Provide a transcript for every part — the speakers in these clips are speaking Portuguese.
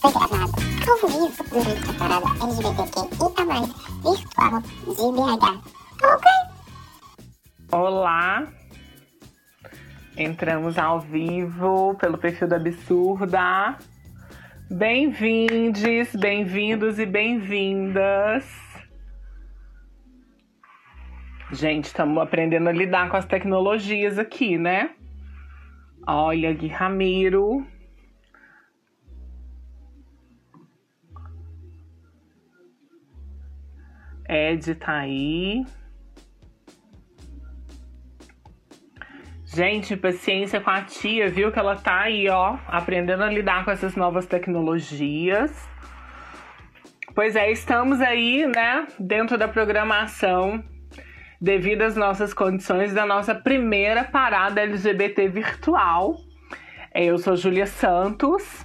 foi gravado ao vivo durante a parada LGBTQIA+, virtual de BH. Ok? Olá! Entramos ao vivo pelo perfil da Absurda. Bem-vindes, bem-vindos e bem-vindas. Gente, estamos aprendendo a lidar com as tecnologias aqui, né? Olha, Gui Ramiro. Ed tá aí. Gente, paciência com a tia, viu? Que ela tá aí, ó, aprendendo a lidar com essas novas tecnologias. Pois é, estamos aí, né, dentro da programação, devido às nossas condições, da nossa primeira parada LGBT virtual. É, eu sou Júlia Santos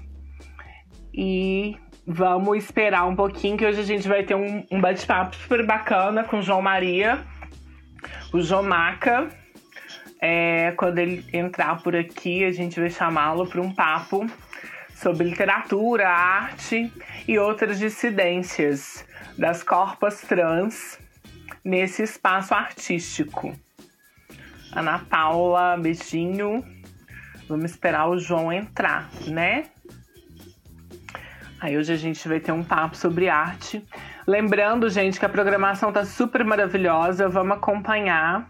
e vamos esperar um pouquinho, que hoje a gente vai ter um, um bate-papo super bacana com o João Maria, o João Maca é, quando ele entrar por aqui, a gente vai chamá-lo para um papo sobre literatura, arte e outras dissidências das corpas trans nesse espaço artístico. Ana Paula, beijinho. Vamos esperar o João entrar, né? Aí hoje a gente vai ter um papo sobre arte. Lembrando, gente, que a programação tá super maravilhosa. Vamos acompanhar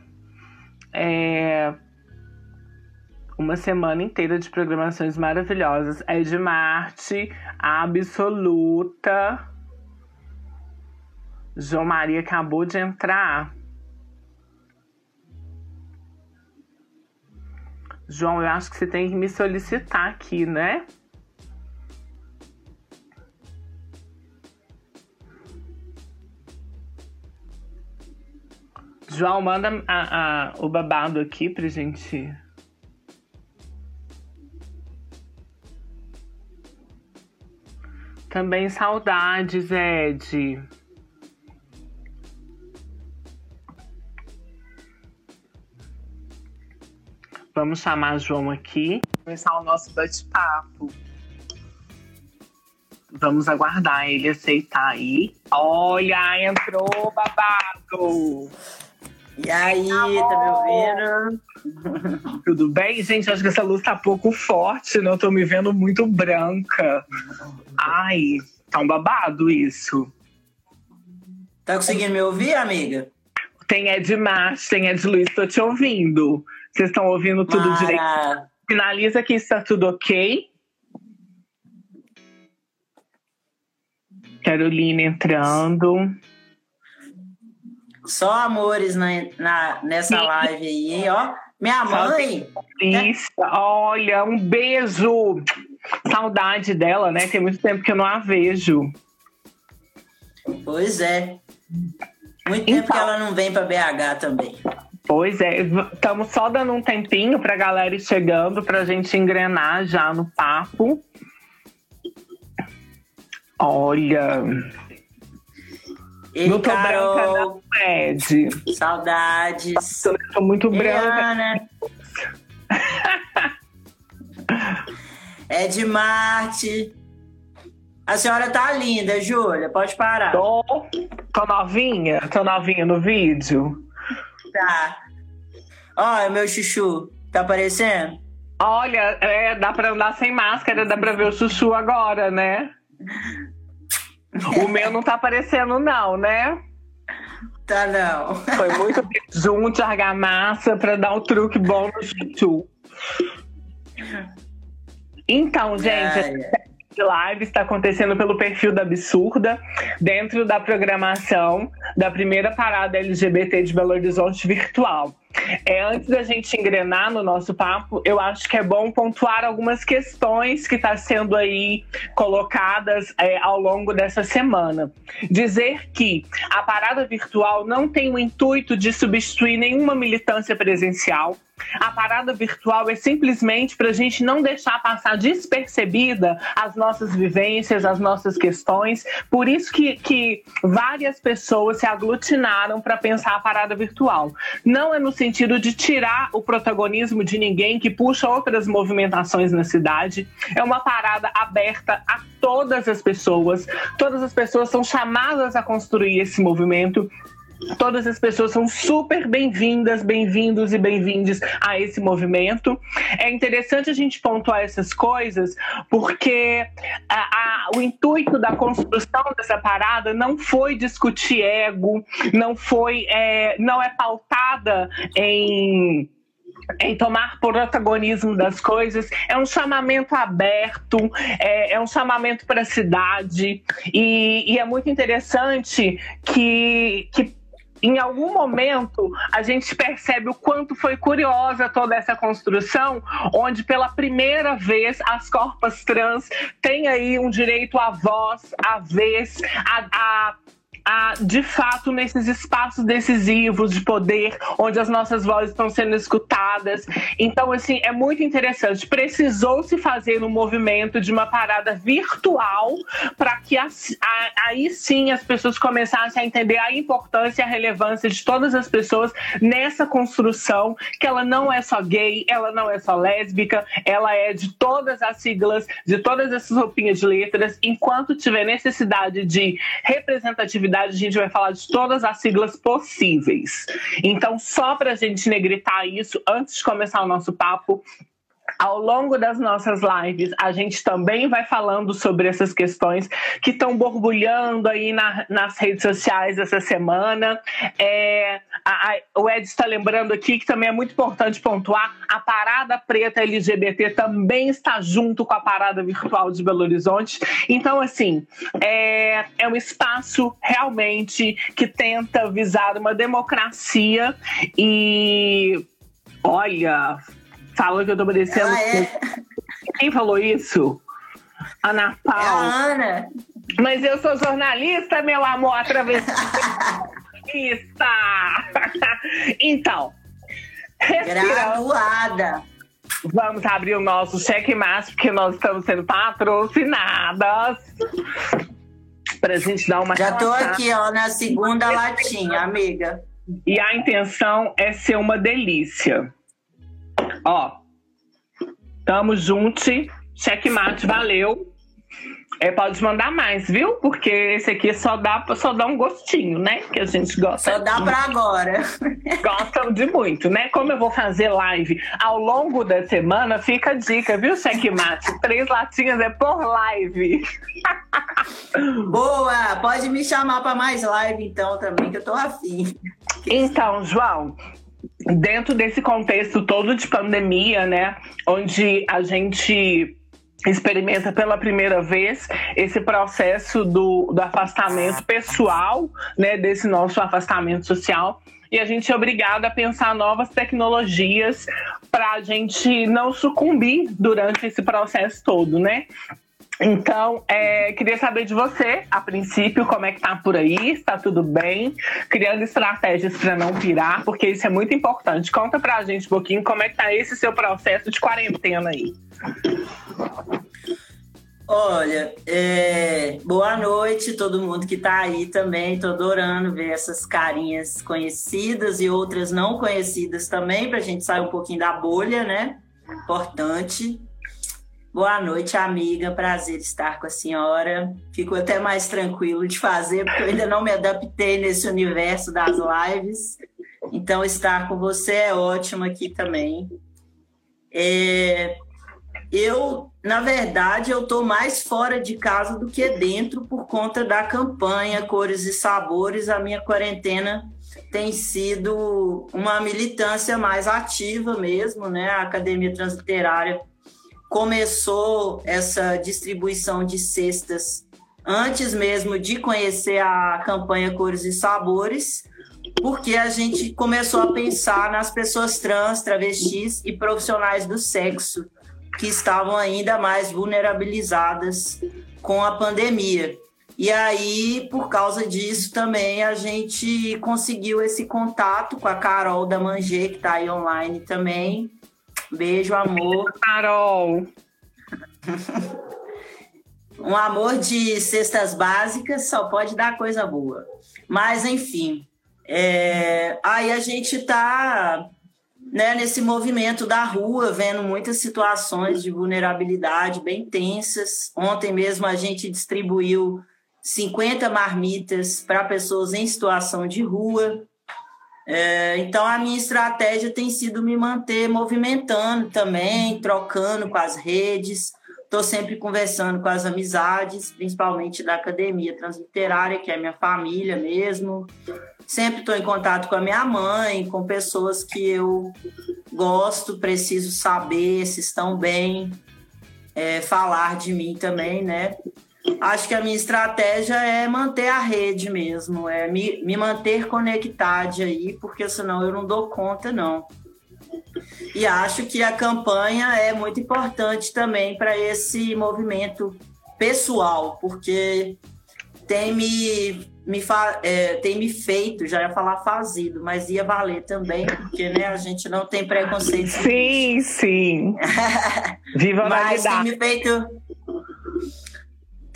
é uma semana inteira de programações maravilhosas. É de Marte, absoluta. João Maria acabou de entrar. João, eu acho que você tem que me solicitar aqui, né? João, manda a, a, o babado aqui pra gente. Também saudades, Ed. Vamos chamar João aqui. Começar o nosso bate-papo. Vamos aguardar ele aceitar aí. Olha, entrou babado. E aí, tá me ouvindo? Tudo bem? Gente, acho que essa luz tá pouco forte, né? Eu tô me vendo muito branca. Ai, tá um babado isso. Tá conseguindo me ouvir, amiga? Tem Ed Márcio, tem Ed Luiz, tô te ouvindo. Vocês estão ouvindo tudo Mara. direito? Finaliza que está tudo ok. Carolina entrando. Só amores na, na- nessa live aí, ó. Minha mãe, Isso, olha, um beijo. Saudade dela, né? Tem muito tempo que eu não a vejo. pois é. Muito tempo Então. que ela não vem pra BH também. Pois é, estamos só dando um tempinho pra galera ir chegando, pra gente engrenar já no papo. Olha, Ei, não tô branca não, Ed. saudades. Tô, tô muito branca. É de Marte. A senhora tá linda, Júlia. Pode parar. Tô, tô novinha, tô novinha no vídeo. Tá. Olha, meu chuchu. Tá aparecendo? Olha, é, dá pra andar sem máscara, dá pra ver o chuchu agora, né? O meu não tá aparecendo, não, né? Tá não. Foi muito junto, argamassa pra dar o truque bom no chuchu. Então, gente, Ai, de live está acontecendo pelo perfil da Absurda, dentro da programação da primeira parada LGBT de Belo Horizonte virtual. É, antes da gente engrenar no nosso papo, eu acho que é bom pontuar algumas questões que estão tá sendo aí colocadas é, ao longo dessa semana. Dizer que a parada virtual não tem o intuito de substituir nenhuma militância presencial. A parada virtual é simplesmente para a gente não deixar passar despercebida as nossas vivências, as nossas questões. Por isso que, que várias pessoas se aglutinaram para pensar a parada virtual. Não é no sentido de tirar o protagonismo de ninguém que puxa outras movimentações na cidade. É uma parada aberta a todas as pessoas. Todas as pessoas são chamadas a construir esse movimento Todas as pessoas são super bem-vindas, bem-vindos e bem-vindes a esse movimento. É interessante a gente pontuar essas coisas, porque a, a, o intuito da construção dessa parada não foi discutir ego, não foi, é, não é pautada em em tomar protagonismo das coisas, é um chamamento aberto, é, é um chamamento para a cidade, e, e, é muito interessante que, que em algum momento a gente percebe o quanto foi curiosa toda essa construção, onde pela primeira vez as corpas trans têm aí um direito à voz, à vez, a, a a, de fato, nesses espaços decisivos de poder, onde as nossas vozes estão sendo escutadas. Então, assim, é muito interessante. Precisou se fazer um movimento de uma parada virtual para que a, aí sim as pessoas começassem a entender a importância e a relevância de todas as pessoas nessa construção, que ela não é só gay, ela não é só lésbica, ela é de todas as siglas, de todas essas roupinhas de letras, enquanto tiver necessidade de representatividade a gente vai falar de todas as siglas possíveis. Então, só para a gente negritar isso, antes de começar o nosso papo, ao longo das nossas lives, a gente também vai falando sobre essas questões que estão borbulhando aí na, nas redes sociais essa semana. É, a, a, o Ed está lembrando aqui que também é muito importante pontuar: a parada preta LGBT também está junto com a parada virtual de Belo Horizonte. Então, assim, é, é um espaço realmente que tenta visar uma democracia e. Olha, Falou que eu tô parecendo. Ah, é? Quem falou isso? Ana Paula. É a Ana. Mas eu sou jornalista, meu amor, atravessista. então, Graduada. Vamos abrir o nosso cheque mais porque nós estamos sendo patrocinadas. Pra gente dar uma Já tô aqui, ó, na segunda latinha, amiga. E a intenção é ser uma delícia. Ó, tamo junto. Checkmate, valeu. É, pode mandar mais, viu? Porque esse aqui só dá, só dá um gostinho, né? Que a gente gosta. Só dá para agora. Gostam de muito, né? Como eu vou fazer live ao longo da semana, fica a dica, viu, Checkmate? Três latinhas é por live. Boa! Pode me chamar para mais live então também, que eu tô afim. Então, João, dentro desse contexto todo de pandemia, né, onde a gente experimenta pela primeira vez esse processo do, do afastamento pessoal, né, desse nosso afastamento social, e a gente é obrigado a pensar novas tecnologias para a gente não sucumbir durante esse processo todo, né? Então, é, queria saber de você, a princípio, como é que tá por aí, está tudo bem, criando estratégias para não pirar, porque isso é muito importante. Conta pra gente um pouquinho como é que tá esse seu processo de quarentena aí. Olha, é, boa noite todo mundo que tá aí também. Tô adorando ver essas carinhas conhecidas e outras não conhecidas também, pra gente sair um pouquinho da bolha, né? Importante. Boa noite, amiga. Prazer estar com a senhora. Fico até mais tranquilo de fazer, porque eu ainda não me adaptei nesse universo das lives. Então, estar com você é ótimo aqui também. É... Eu, na verdade, eu estou mais fora de casa do que dentro por conta da campanha Cores e Sabores. A minha quarentena tem sido uma militância mais ativa mesmo, né? A Academia Transliterária começou essa distribuição de cestas antes mesmo de conhecer a campanha Cores e Sabores, porque a gente começou a pensar nas pessoas trans, travestis e profissionais do sexo que estavam ainda mais vulnerabilizadas com a pandemia. E aí, por causa disso também, a gente conseguiu esse contato com a Carol da Mangê, que está aí online também. Beijo, amor. Carol! um amor de cestas básicas só pode dar coisa boa. Mas, enfim, é... aí a gente está né, nesse movimento da rua, vendo muitas situações de vulnerabilidade bem tensas. Ontem mesmo a gente distribuiu 50 marmitas para pessoas em situação de rua. É, então, a minha estratégia tem sido me manter movimentando também, trocando com as redes. Estou sempre conversando com as amizades, principalmente da academia transliterária, que é minha família mesmo. Sempre estou em contato com a minha mãe, com pessoas que eu gosto, preciso saber se estão bem, é, falar de mim também, né? Acho que a minha estratégia é manter a rede mesmo, é me, me manter conectada aí, porque senão eu não dou conta, não. E acho que a campanha é muito importante também para esse movimento pessoal, porque tem me, me, fa, é, tem me feito, já ia falar fazido, mas ia valer também, porque né, a gente não tem preconceito. Sim, sim. Viva a Mas tem me feito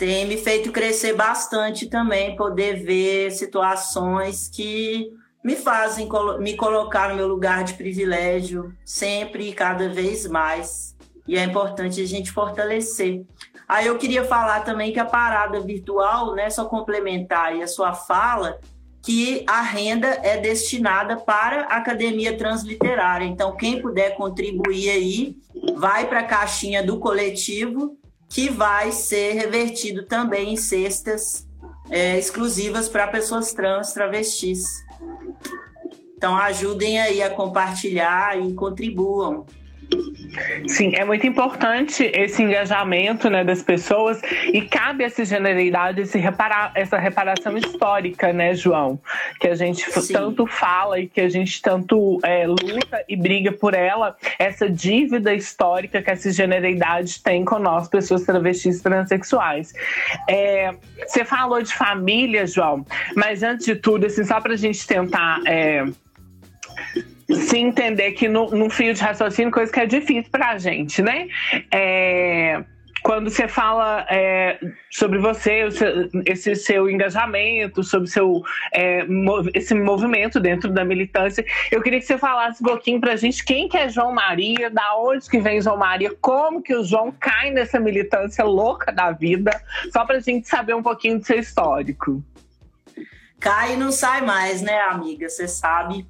tem me feito crescer bastante também, poder ver situações que me fazem me colocar no meu lugar de privilégio sempre e cada vez mais. E é importante a gente fortalecer. Aí eu queria falar também que a parada virtual, né, só complementar aí a sua fala, que a renda é destinada para a Academia Transliterária. Então, quem puder contribuir aí, vai para a caixinha do coletivo que vai ser revertido também em cestas é, exclusivas para pessoas trans, travestis. Então ajudem aí a compartilhar e contribuam. Sim, é muito importante esse engajamento né, das pessoas e cabe essa generalidade, esse reparar, essa reparação histórica, né, João? Que a gente Sim. tanto fala e que a gente tanto é, luta e briga por ela, essa dívida histórica que essa generalidade tem com nós, pessoas travestis transexuais. É, você falou de família, João, mas antes de tudo, assim, só para a gente tentar. É, se entender que no, no fio de raciocínio, coisa que é difícil para a gente, né? É, quando você fala é, sobre você, esse seu engajamento, sobre seu, é, esse movimento dentro da militância, eu queria que você falasse um pouquinho para a gente quem que é João Maria, da onde que vem João Maria, como que o João cai nessa militância louca da vida, só para a gente saber um pouquinho do seu histórico. Cai e não sai mais, né, amiga? Você sabe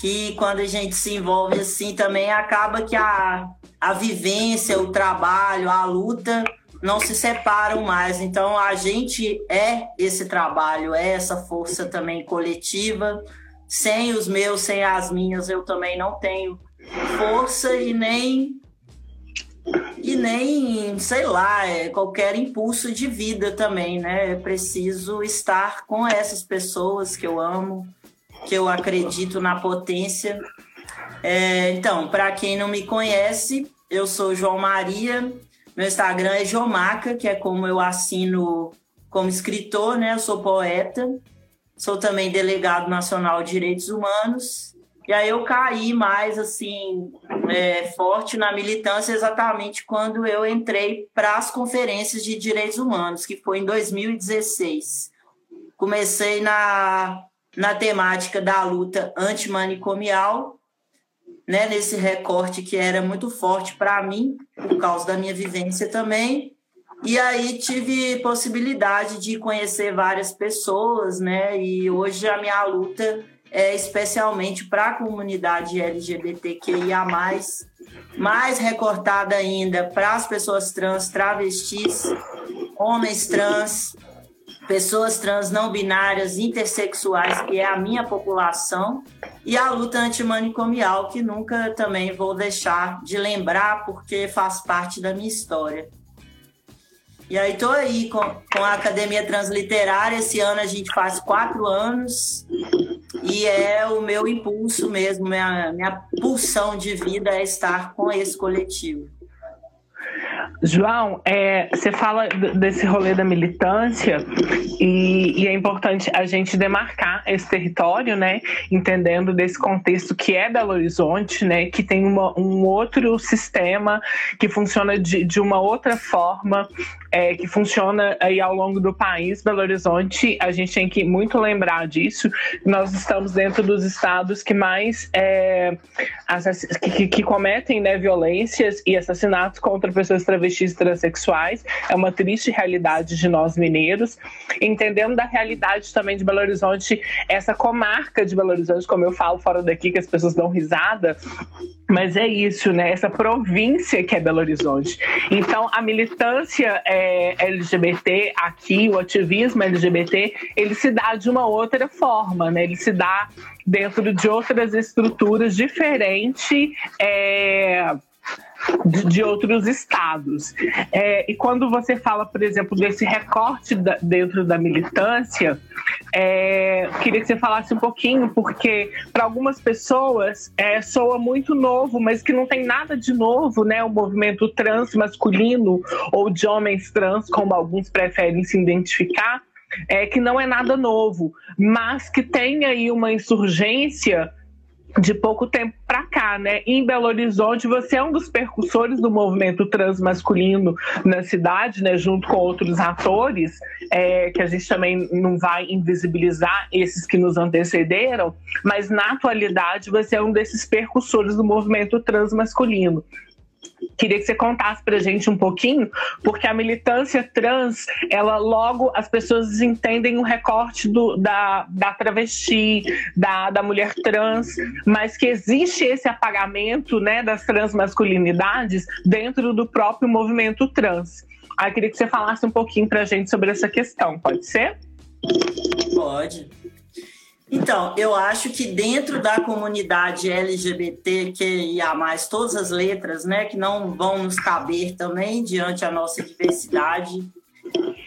que quando a gente se envolve assim também acaba que a, a vivência, o trabalho, a luta não se separam mais. Então a gente é esse trabalho, é essa força também coletiva. Sem os meus, sem as minhas, eu também não tenho força e nem e nem, sei lá, é qualquer impulso de vida também, né? É preciso estar com essas pessoas que eu amo, que eu acredito na potência. É, então, para quem não me conhece, eu sou João Maria, meu Instagram é Jomaca, que é como eu assino como escritor, né? Eu sou poeta, sou também delegado nacional de direitos humanos. E aí eu caí mais assim é, forte na militância exatamente quando eu entrei para as conferências de direitos humanos, que foi em 2016. Comecei na na temática da luta antimanicomial, né, nesse recorte que era muito forte para mim, por causa da minha vivência também. E aí tive possibilidade de conhecer várias pessoas, né? E hoje a minha luta é especialmente para a comunidade LGBTQIA+, mais recortada ainda para as pessoas trans, travestis, homens trans, pessoas trans não binárias, intersexuais, que é a minha população, e a luta antimanicomial, que nunca também vou deixar de lembrar, porque faz parte da minha história. E aí estou aí com, com a Academia Transliterária, esse ano a gente faz quatro anos, e é o meu impulso mesmo, minha, minha pulsão de vida é estar com esse coletivo. João, é, você fala desse rolê da militância e, e, é importante a gente demarcar esse território, né? Entendendo desse contexto que é Belo Horizonte, né? Que tem uma, um outro sistema que funciona de, de uma outra forma, é, que funciona aí ao longo do país. Belo Horizonte, a gente tem que muito lembrar disso. Nós estamos dentro dos estados que mais é, que, que, cometem né, violências e assassinatos contra pessoas travestis e transexuais. É uma triste realidade de nós mineiros. Entendendo da realidade também de Belo Horizonte, essa comarca de Belo Horizonte, como eu falo fora daqui, que as pessoas dão risada, mas é isso, né? Essa província que é Belo Horizonte. Então, a militância é, LGBT aqui, o ativismo LGBT, ele se dá de uma outra forma, né? Ele se dá dentro de outras estruturas diferentes. É, de, de outros estados. É, e quando você fala, por exemplo, desse recorte da, dentro da militância, é, queria que você falasse um pouquinho, porque para algumas pessoas é, soa muito novo, mas que não tem nada de novo, né? O movimento trans masculino ou de homens trans, como alguns preferem se identificar, é, que não é nada novo, mas que tem aí uma insurgência de pouco tempo para cá, né? Em Belo Horizonte, você é um dos percussores do movimento transmasculino na cidade, né? Junto com outros atores, é, que a gente também não vai invisibilizar esses que nos antecederam, mas na atualidade você é um desses percussores do movimento transmasculino. Queria que você contasse pra gente um pouquinho, porque a militância trans, ela logo as pessoas entendem o recorte do, da, da travesti, da, da mulher trans, mas que existe esse apagamento né, das transmasculinidades dentro do próprio movimento trans. Aí queria que você falasse um pouquinho pra gente sobre essa questão, pode ser? Pode. Então, eu acho que dentro da comunidade LGBTQIA, todas as letras, né, que não vão nos caber também diante a nossa diversidade,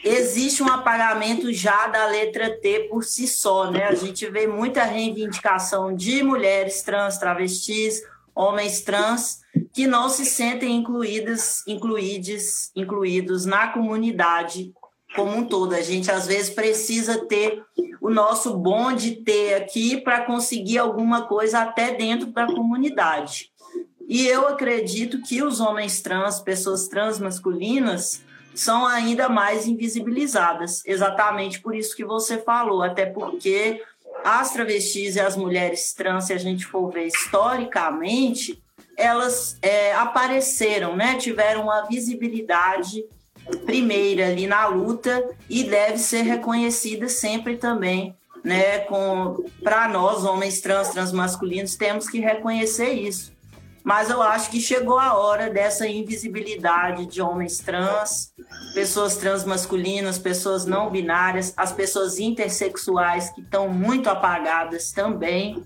existe um apagamento já da letra T por si só, né? A gente vê muita reivindicação de mulheres trans, travestis, homens trans que não se sentem incluídas, incluídos, incluídos na comunidade como um todo. A gente às vezes precisa ter o nosso bonde ter aqui para conseguir alguma coisa até dentro da comunidade. E eu acredito que os homens trans, pessoas trans masculinas, são ainda mais invisibilizadas, exatamente por isso que você falou, até porque as travestis e as mulheres trans, se a gente for ver historicamente, elas é, apareceram, né? tiveram uma visibilidade primeira ali na luta e deve ser reconhecida sempre também, né? Com para nós homens trans, transmasculinos temos que reconhecer isso. Mas eu acho que chegou a hora dessa invisibilidade de homens trans, pessoas transmasculinas, pessoas não binárias, as pessoas intersexuais que estão muito apagadas também,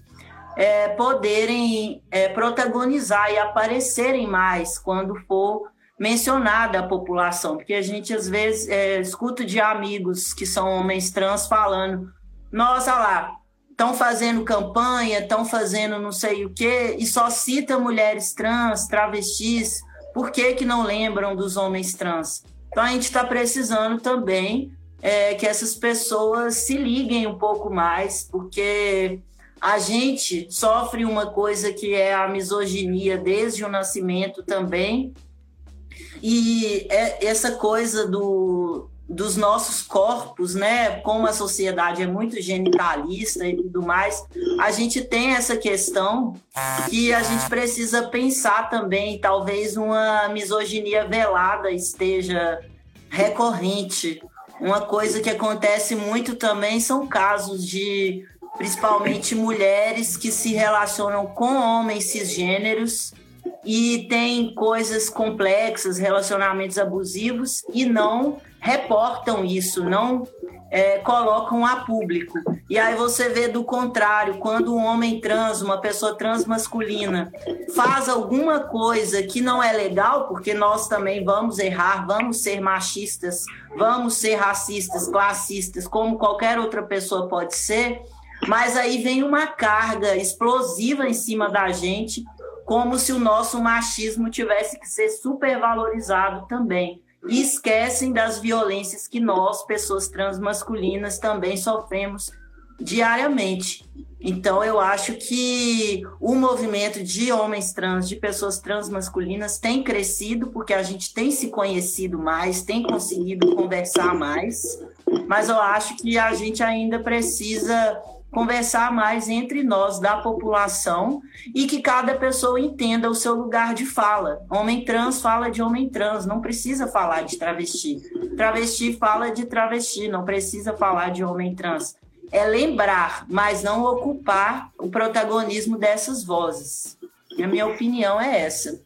é, poderem é, protagonizar e aparecerem mais quando for mencionada a população, porque a gente às vezes é, escuta de amigos que são homens trans falando: nossa lá, estão fazendo campanha, estão fazendo não sei o quê, e só cita mulheres trans, travestis, por que, que não lembram dos homens trans? Então a gente está precisando também é, que essas pessoas se liguem um pouco mais, porque a gente sofre uma coisa que é a misoginia desde o nascimento também, e é essa coisa do, dos nossos corpos, né? Como a sociedade é muito genitalista e tudo mais, a gente tem essa questão que a gente precisa pensar também. Talvez uma misoginia velada esteja recorrente. Uma coisa que acontece muito também são casos de, principalmente, mulheres que se relacionam com homens cisgêneros e tem coisas complexas, relacionamentos abusivos e não reportam isso, não é, colocam a público. E aí você vê do contrário, quando um homem trans, uma pessoa trans masculina, faz alguma coisa que não é legal, porque nós também vamos errar, vamos ser machistas, vamos ser racistas, classistas, como qualquer outra pessoa pode ser, mas aí vem uma carga explosiva em cima da gente como se o nosso machismo tivesse que ser supervalorizado também. E esquecem das violências que nós, pessoas transmasculinas, também sofremos diariamente. Então, eu acho que o movimento de homens trans, de pessoas transmasculinas, tem crescido porque a gente tem se conhecido mais, tem conseguido conversar mais, mas eu acho que a gente ainda precisa conversar mais entre nós da população e que cada pessoa entenda o seu lugar de fala. Homem trans fala de homem trans, não precisa falar de travesti. Travesti fala de travesti, não precisa falar de homem trans é lembrar, mas não ocupar o protagonismo dessas vozes. A minha opinião é essa.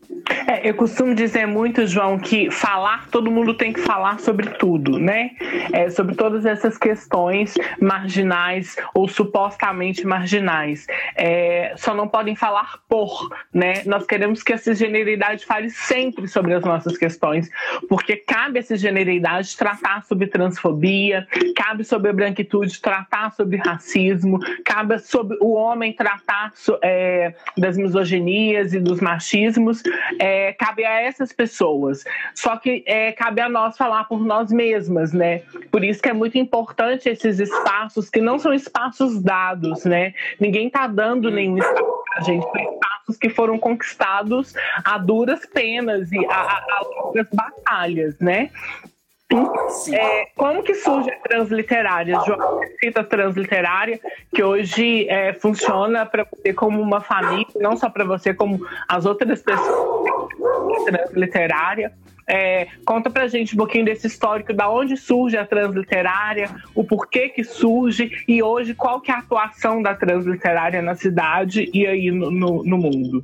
É, eu costumo dizer muito, João, que falar, todo mundo tem que falar sobre tudo, né? É, sobre todas essas questões marginais ou supostamente marginais. É, só não podem falar por, né? Nós queremos que a cisgeneridade fale sempre sobre as nossas questões, porque cabe a cisgeneridade tratar sobre transfobia, cabe sobre a branquitude tratar sobre racismo, cabe sobre o homem tratar é, das misoginias e dos machismos é, cabe a essas pessoas. Só que é, cabe a nós falar por nós mesmas, né? Por isso que é muito importante esses espaços que não são espaços dados, né? Ninguém está dando nenhum espaço pra gente, são espaços que foram conquistados a duras penas e a, a, a batalhas, né? É, como que surge a transliterária? João cita transliterária, que hoje é, funciona para você como uma família, não só para você, como as outras pessoas transliterária. É, conta pra gente um pouquinho desse histórico, da onde surge a transliterária, o porquê que surge e hoje qual que é a atuação da transliterária na cidade e aí no, no, no mundo.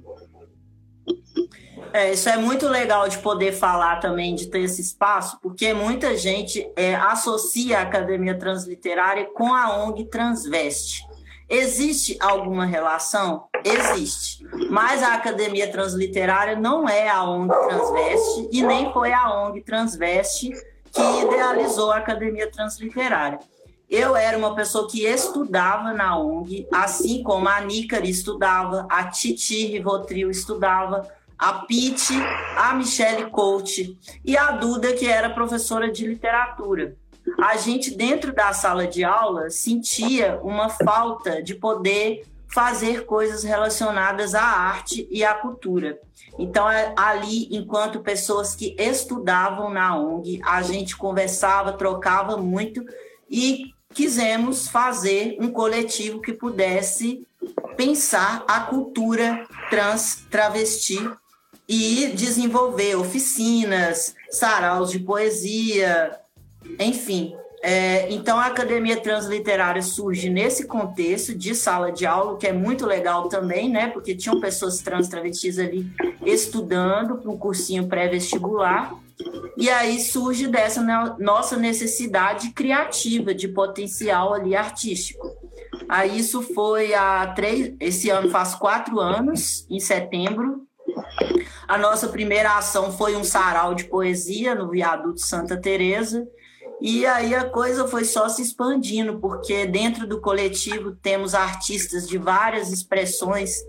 É, isso é muito legal de poder falar também, de ter esse espaço, porque muita gente é, associa a Academia Transliterária com a ONG Transveste. Existe alguma relação? Existe. Mas a Academia Transliterária não é a ONG Transveste e nem foi a ONG Transveste que idealizou a Academia Transliterária. Eu era uma pessoa que estudava na ONG, assim como a Nícari estudava, a Titi Rivotril estudava, a Pete, a Michelle Coach e a Duda, que era professora de literatura. A gente, dentro da sala de aula, sentia uma falta de poder fazer coisas relacionadas à arte e à cultura. Então, ali, enquanto pessoas que estudavam na ONG, a gente conversava, trocava muito e quisemos fazer um coletivo que pudesse pensar a cultura trans travesti e desenvolver oficinas, saraus de poesia, enfim. É, então, a Academia Transliterária surge nesse contexto de sala de aula, que é muito legal também, né? Porque tinham pessoas trans travestis ali estudando para um cursinho pré-vestibular. E aí surge dessa nossa necessidade criativa, de potencial ali artístico. Aí isso foi há três. Esse ano faz quatro anos, em setembro, a nossa primeira ação foi um sarau de poesia no viaduto Santa Teresa. E aí a coisa foi só se expandindo, porque dentro do coletivo temos artistas de várias expressões,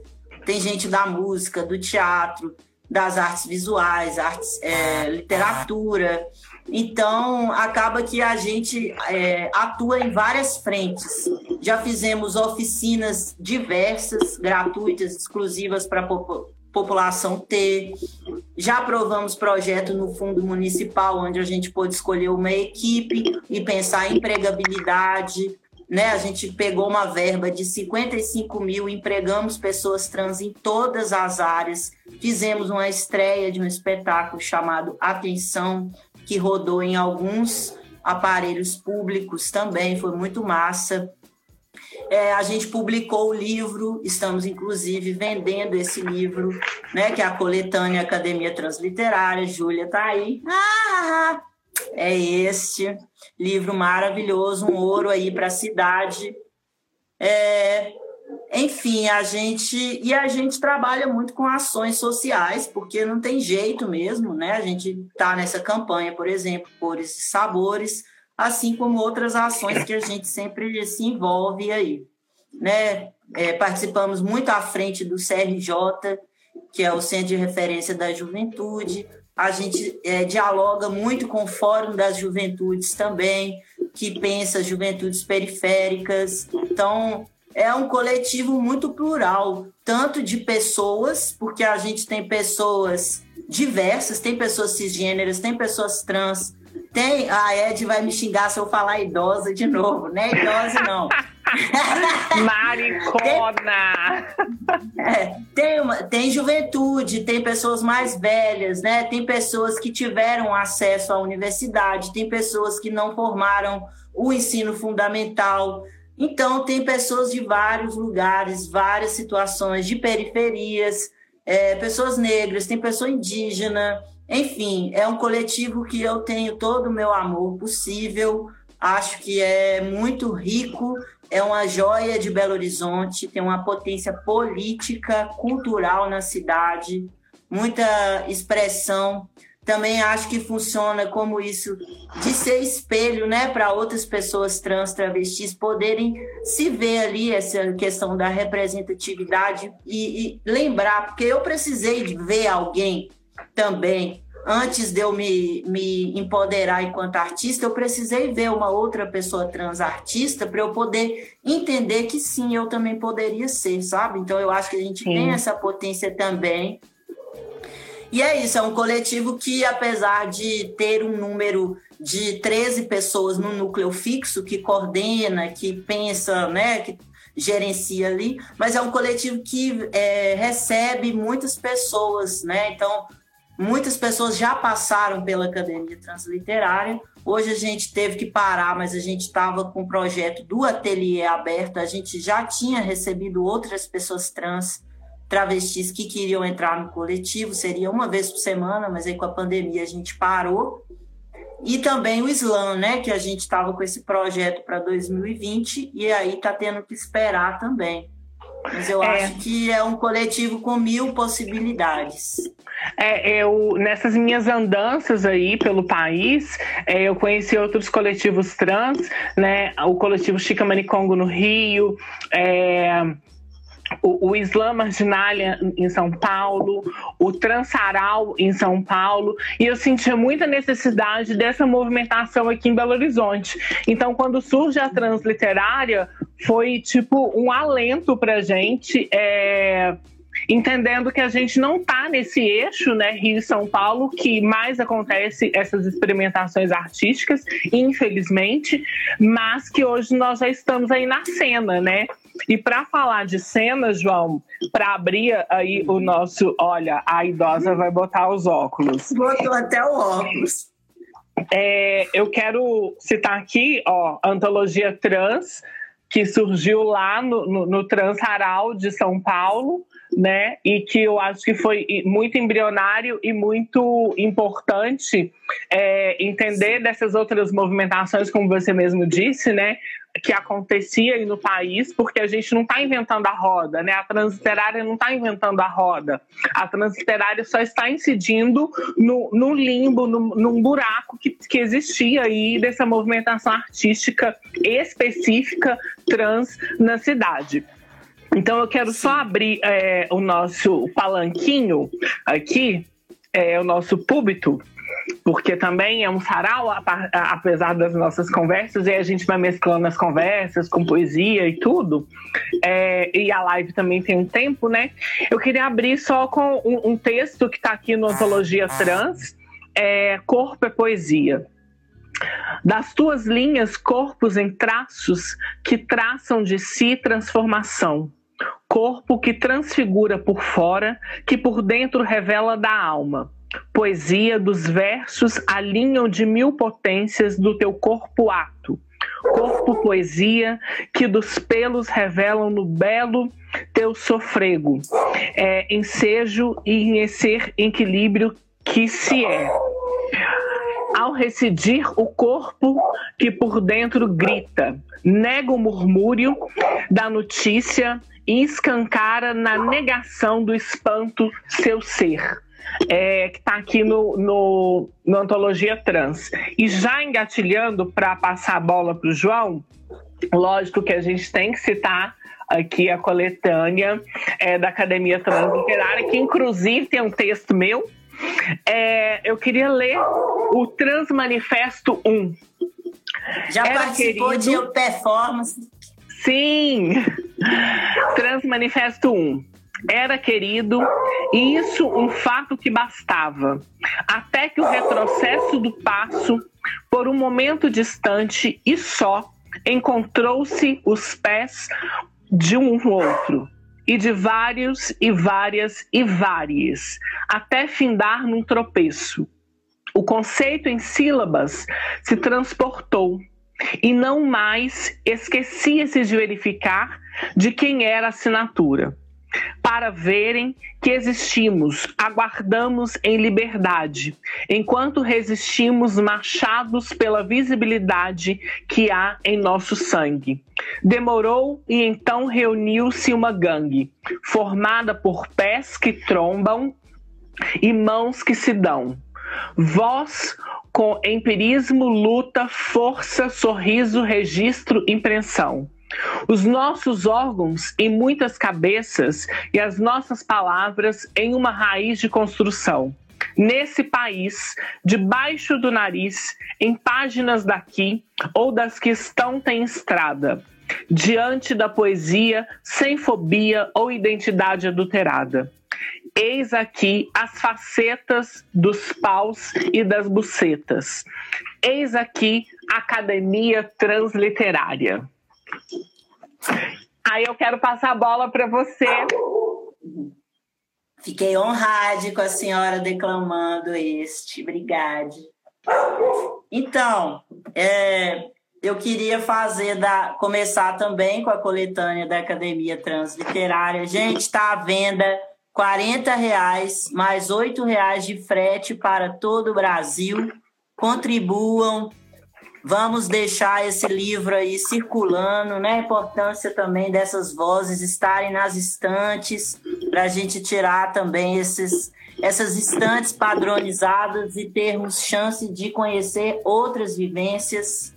tem gente da música, do teatro, das artes visuais, artes, é, literatura. Então, acaba que a gente é, atua em várias frentes. Já fizemos oficinas diversas, gratuitas, exclusivas para população ter. Já aprovamos projeto no fundo municipal, onde a gente pôde escolher uma equipe e pensar em empregabilidade. Né? A gente pegou uma verba de 55 mil, empregamos pessoas trans em todas as áreas, fizemos uma estreia de um espetáculo chamado Atenção, que rodou em alguns aparelhos públicos também, foi muito massa. É, a gente publicou o livro, estamos inclusive vendendo esse livro, né, que é a coletânea Academia Transliterária. Júlia está aí. Ah, é este livro maravilhoso, um ouro aí para a cidade. É, enfim, a gente e a gente trabalha muito com ações sociais, porque não tem jeito mesmo, né? A gente está nessa campanha, por exemplo, Cores e Sabores, assim como outras ações que a gente sempre se envolve aí. Né? É, participamos muito à frente do CRJ que é o Centro de Referência da Juventude. A gente é, dialoga muito com o Fórum das Juventudes também, que pensa juventudes periféricas. Então, é um coletivo muito plural, tanto de pessoas, porque a gente tem pessoas diversas, tem pessoas cisgêneras, tem pessoas trans, tem. A Ed vai me xingar se eu falar idosa de novo, né? Idosa não. Maricona! Tem, é, tem, uma, tem juventude, tem pessoas mais velhas, né? Tem pessoas que tiveram acesso à universidade, tem pessoas que não formaram o ensino fundamental. Então, tem pessoas de vários lugares, várias situações, de periferias, é, pessoas negras, tem pessoa indígena, enfim, é um coletivo que eu tenho todo o meu amor possível, acho que é muito rico, é uma joia de Belo Horizonte, tem uma potência política, cultural na cidade, muita expressão. Também acho que funciona como isso de ser espelho, né, para outras pessoas trans, travestis poderem se ver ali essa questão da representatividade e, e lembrar, porque eu precisei de ver alguém também antes de eu me, me empoderar enquanto artista, eu precisei ver uma outra pessoa trans artista para eu poder entender que sim, eu também poderia ser, sabe? Então eu acho que a gente sim. tem essa potência também. E é isso, é um coletivo que, apesar de ter um número de 13 pessoas no núcleo fixo, que coordena, que pensa, né, que gerencia ali, mas é um coletivo que é, recebe muitas pessoas, né? Então, Muitas pessoas já passaram pela Academia Transliterária. Hoje a gente teve que parar, mas a gente estava com o projeto do ateliê aberto. A gente já tinha recebido outras pessoas trans, travestis que queriam entrar no coletivo. Seria uma vez por semana, mas aí com a pandemia a gente parou. E também o Slam, né? Que a gente estava com esse projeto para 2020 e aí está tendo que esperar também. Mas eu é. acho que é um coletivo com mil possibilidades. É, eu, nessas minhas andanças aí pelo país, é, eu conheci outros coletivos trans, né? O coletivo Chica Manicongo no Rio, é, o, o Islã Marginalia em São Paulo, o Transaral em São Paulo, e eu sentia muita necessidade dessa movimentação aqui em Belo Horizonte. Então, quando surge a Transliterária, foi tipo um alento para gente. É, entendendo que a gente não está nesse eixo, né, Rio e São Paulo, que mais acontece essas experimentações artísticas, infelizmente, mas que hoje nós já estamos aí na cena, né? E para falar de cena, João, para abrir aí o nosso, olha, a idosa vai botar os óculos. Botou até o óculos. É, eu quero citar aqui, ó, Antologia Trans, que surgiu lá no, no, no Transharal de São Paulo, né? E que eu acho que foi muito embrionário e muito importante é, entender dessas outras movimentações, como você mesmo disse, né? Que acontecia aí no país, porque a gente não está inventando a roda, né? A transliterária não está inventando a roda. A transliterária só está incidindo no, no limbo, no, num buraco que, que existia aí dessa movimentação artística específica trans na cidade. Então eu quero só abrir é, o nosso palanquinho aqui, é, o nosso púlpito, porque também é um sarau, apesar das nossas conversas, e a gente vai mesclando as conversas com poesia e tudo. É, e a live também tem um tempo, né? Eu queria abrir só com um, um texto que está aqui no Antologia Trans, é, Corpo é Poesia. Das tuas linhas, corpos em traços que traçam de si transformação corpo que transfigura por fora, que por dentro revela da alma. Poesia dos versos alinham de mil potências do teu corpo ato. Corpo poesia que dos pelos revelam no belo teu sofrego. É ensejo e em ser equilíbrio que se é ao residir o corpo que por dentro grita, nega o murmúrio da notícia e escancara na negação do espanto seu ser. É, que está aqui no, no, no, Antologia Trans. E já engatilhando para passar a bola para o João, lógico que a gente tem que citar aqui a coletânea é, da Academia Transliterária, que inclusive tem um texto meu. É, eu queria ler o Transmanifesto 1. Já Era participou querido... de performance? Sim! Transmanifesto 1 era querido, e isso um fato que bastava, até que o retrocesso do passo, por um momento distante e só, encontrou-se os pés de um outro, e de vários e várias e várias, até findar num tropeço. O conceito em sílabas se transportou e não mais esquecia-se de verificar de quem era a assinatura para verem que existimos, aguardamos em liberdade, enquanto resistimos machados pela visibilidade que há em nosso sangue. Demorou e então reuniu-se uma gangue, formada por pés que trombam e mãos que se dão. Voz com empirismo, luta, força, sorriso, registro, impressão os nossos órgãos em muitas cabeças e as nossas palavras em uma raiz de construção. Nesse país, debaixo do nariz, em páginas daqui ou das que estão tem estrada, diante da poesia, sem fobia ou identidade adulterada. Eis aqui as facetas dos paus e das bucetas. Eis aqui a Academia Transliterária. Aí eu quero passar a bola para você. Fiquei honrada com a senhora declamando este. Obrigada. Então, é, eu queria fazer da, começar também com a coletânea da Academia Transliterária. Gente, está à venda R$ reais mais R$ reais de frete para todo o Brasil. Contribuam, Vamos deixar esse livro aí circulando, né? A importância também dessas vozes estarem nas estantes, para a gente tirar também esses, essas estantes padronizadas e termos chance de conhecer outras vivências.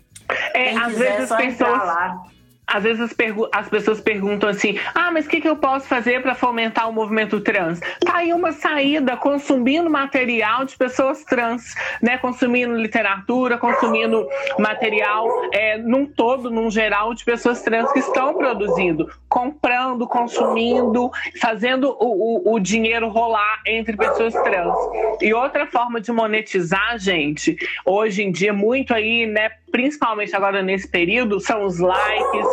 É, às vezes as pessoas. Lá às vezes as, as, pessoas perguntam assim: ah, mas o que, que eu posso fazer para fomentar o movimento trans? Tá aí uma saída consumindo material de pessoas trans, né? Consumindo literatura, consumindo material é, num todo, num geral, de pessoas trans que estão produzindo, comprando, consumindo, fazendo o, o, o dinheiro rolar entre pessoas trans. E outra forma de monetizar, gente, hoje em dia, muito aí, né? Principalmente agora nesse período, são os likes.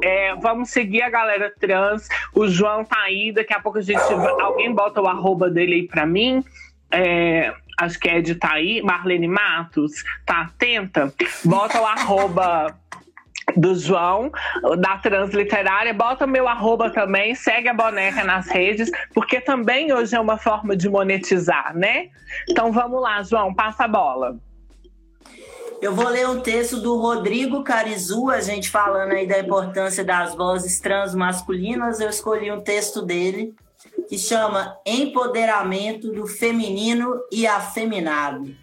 É, vamos seguir a galera trans. O João tá aí, daqui a pouco a gente. Alguém bota o arroba dele aí pra mim. É, acho que é de tá aí, Marlene Matos, tá atenta? Bota o arroba do João, da Transliterária. Bota meu arroba também, segue a boneca nas redes, porque também hoje é uma forma de monetizar, né? Então vamos lá, João, passa a bola. Eu vou ler um texto do Rodrigo Carizu, a gente falando aí da importância das vozes transmasculinas. Eu escolhi um texto dele que chama Empoderamento do Feminino e Afeminado.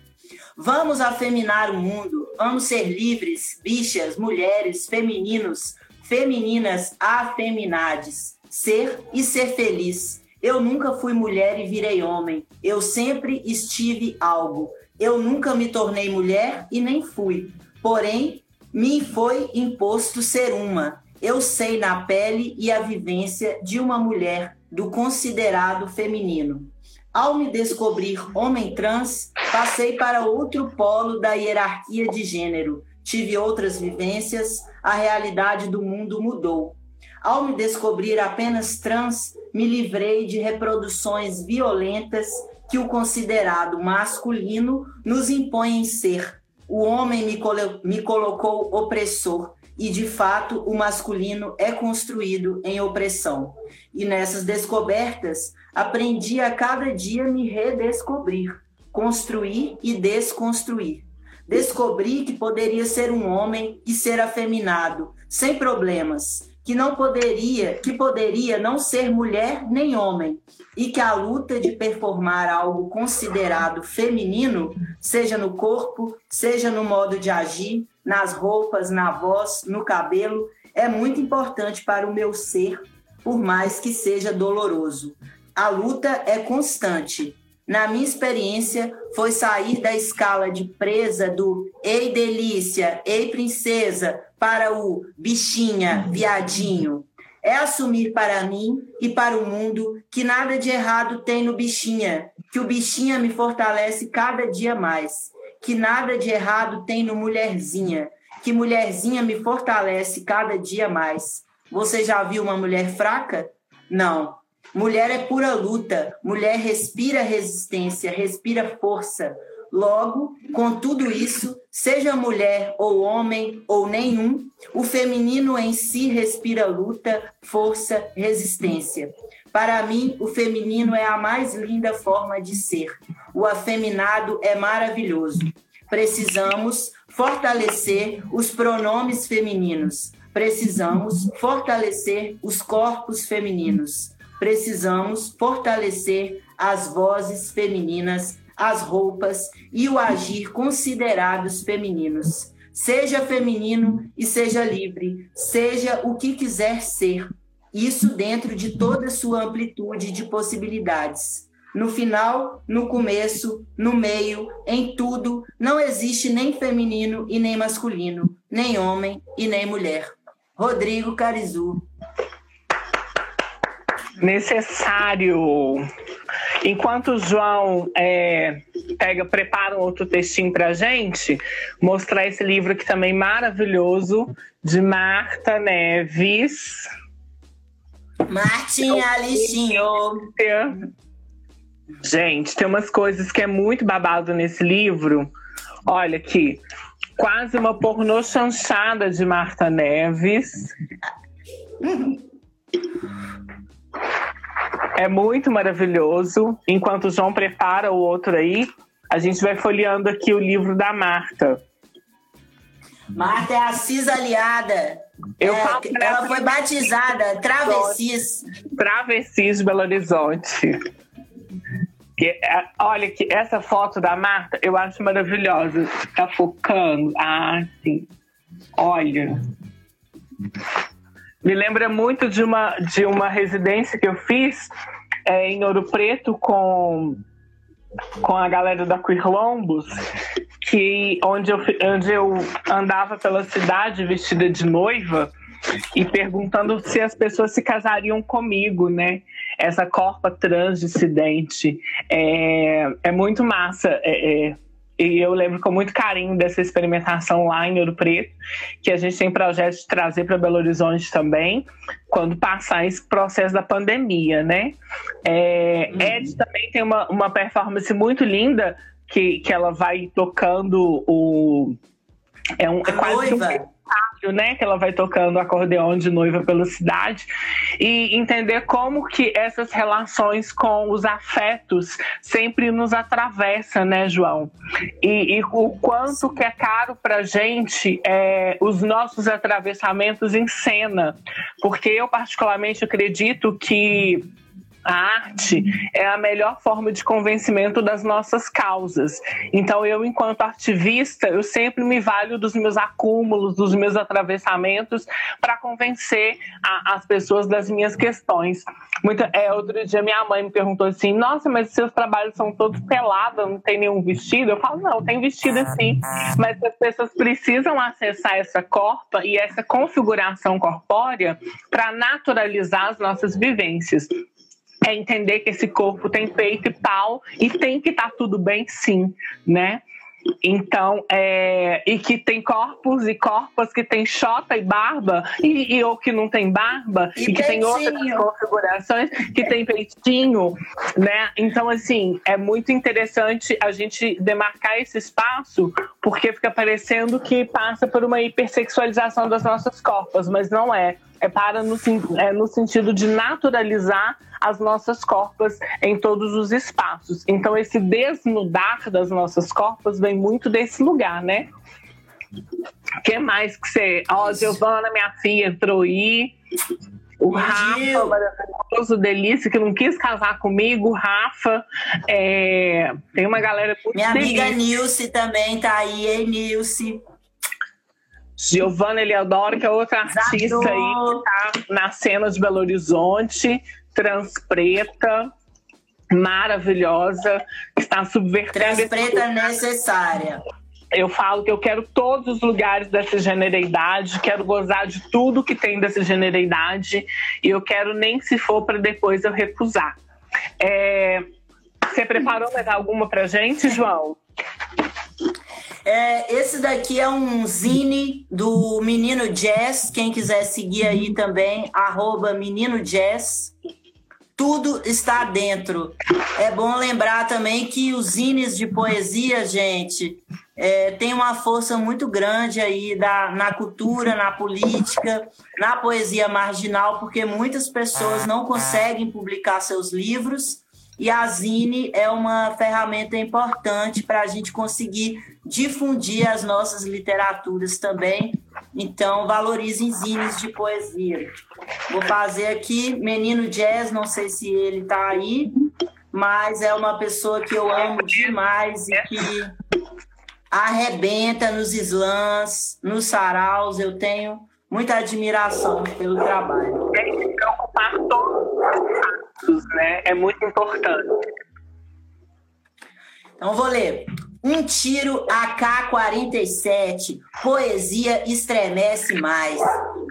Vamos afeminar o mundo, vamos ser livres, bichas, mulheres, femininos, femininas, afeminades, ser e ser feliz. Eu nunca fui mulher e virei homem, eu sempre estive algo. Eu nunca me tornei mulher e nem fui. Porém, me foi imposto ser uma. Eu sei na pele e a vivência de uma mulher do considerado feminino. Ao me descobrir homem trans, passei para outro polo da hierarquia de gênero. Tive outras vivências, a realidade do mundo mudou. Ao me descobrir apenas trans, me livrei de reproduções violentas que o considerado masculino nos impõe em ser. O homem me, colo me colocou opressor e, de fato, o masculino é construído em opressão. E nessas descobertas, aprendi a cada dia me redescobrir, construir e desconstruir. Descobri que poderia ser um homem e ser afeminado, sem problemas, que não poderia, que poderia não ser mulher nem homem, e que a luta de performar algo considerado feminino, seja no corpo, seja no modo de agir, nas roupas, na voz, no cabelo, é muito importante para o meu ser, por mais que seja doloroso. A luta é constante. Na minha experiência, foi sair da escala de presa do ei delícia, ei princesa, para o bichinha, viadinho. É assumir para mim e para o mundo que nada de errado tem no bichinha, que o bichinha me fortalece cada dia mais, que nada de errado tem no mulherzinha, que mulherzinha me fortalece cada dia mais. Você já viu uma mulher fraca? Não. Mulher é pura luta, mulher respira resistência, respira força. Logo, com tudo isso, seja mulher ou homem ou nenhum, o feminino em si respira luta, força, resistência. Para mim, o feminino é a mais linda forma de ser. O afeminado é maravilhoso. Precisamos fortalecer os pronomes femininos. Precisamos fortalecer os corpos femininos. Precisamos fortalecer as vozes femininas, as roupas e o agir considerados femininos. Seja feminino e seja livre, seja o que quiser ser. Isso dentro de toda a sua amplitude de possibilidades no final, no começo, no meio, em tudo, não existe nem feminino e nem masculino, nem homem e nem mulher. Rodrigo Carizu. Necessário. Enquanto o João é, pega, prepara um outro textinho para gente, mostrar esse livro aqui também maravilhoso de Marta Neves. Martinha Alixinho. Gente, tem umas coisas que é muito babado nesse livro. Olha aqui, quase uma pornô chanchada de Marta Neves. É muito maravilhoso. Enquanto o João prepara o outro aí, a gente vai folheando aqui o livro da Marta. Marta é a cis aliada. Eu é, ela foi batizada Travessis. Travessis Belo Horizonte. Que, é, olha, que essa foto da Marta eu acho maravilhosa. Tá focando. Ah, sim. Olha. Me lembra muito de uma, de uma residência que eu fiz é, em Ouro Preto com, com a galera da Quirlombos, que, onde, eu, onde eu andava pela cidade vestida de noiva e perguntando se as pessoas se casariam comigo, né? Essa corpa transdissidente. É, é muito massa. É, é, e eu lembro com muito carinho dessa experimentação lá em Ouro Preto, que a gente tem projeto de trazer para Belo Horizonte também, quando passar esse processo da pandemia, né? É, uhum. Ed também tem uma, uma performance muito linda que, que ela vai tocando o. É, um, é quase noiva. um né? Que ela vai tocando acordeão de noiva pela cidade e entender como que essas relações com os afetos sempre nos atravessa, né, João? E, e o quanto que é caro para gente é, os nossos atravessamentos em cena, porque eu particularmente acredito que a arte é a melhor forma de convencimento das nossas causas. Então, eu, enquanto ativista, eu sempre me valho dos meus acúmulos, dos meus atravessamentos, para convencer a, as pessoas das minhas questões. Muito, é, outro dia, minha mãe me perguntou assim: Nossa, mas seus trabalhos são todos pelados, não tem nenhum vestido? Eu falo: Não, tem vestido sim, mas as pessoas precisam acessar essa corpa e essa configuração corpórea para naturalizar as nossas vivências é entender que esse corpo tem peito e pau e tem que estar tá tudo bem sim, né? Então, é, e que tem corpos e corpos que tem chota e barba, e, e ou que não tem barba, e, e que tem outras configurações, que tem peitinho, né? Então, assim, é muito interessante a gente demarcar esse espaço, porque fica parecendo que passa por uma hipersexualização das nossas corpos, mas não é é para no, é no sentido de naturalizar as nossas corpas em todos os espaços. Então, esse desnudar das nossas corpas vem muito desse lugar, né? O que mais que você. Ó, oh, Giovana, minha filha, entrou aí. O Rafa, maravilhoso, delícia, que não quis casar comigo. Rafa, é... tem uma galera Minha amiga Nilce também tá aí, hein, Nilce? Giovanna Eliadoro, que é outra artista aí que tá na cena de Belo Horizonte, trans preta, maravilhosa, que está subvertendo. Trans preta necessária. Eu falo que eu quero todos os lugares dessa genereidade, quero gozar de tudo que tem dessa genereidade e eu quero nem se for para depois eu recusar. É... Você preparou mais alguma pra gente, João? É, esse daqui é um zine do Menino Jazz. Quem quiser seguir aí também, arroba Menino Jazz. Tudo está dentro. É bom lembrar também que os zines de poesia, gente, é, tem uma força muito grande aí da, na cultura, na política, na poesia marginal, porque muitas pessoas não conseguem publicar seus livros e a Zine é uma ferramenta importante para a gente conseguir difundir as nossas literaturas também. Então, valorizem zines de poesia. Vou fazer aqui Menino Jazz, não sei se ele está aí, mas é uma pessoa que eu amo demais e que arrebenta nos slams, nos saraus. Eu tenho muita admiração pelo trabalho. É se preocupar todos né? É muito importante. Então vou ler. Um tiro AK-47, poesia estremece mais.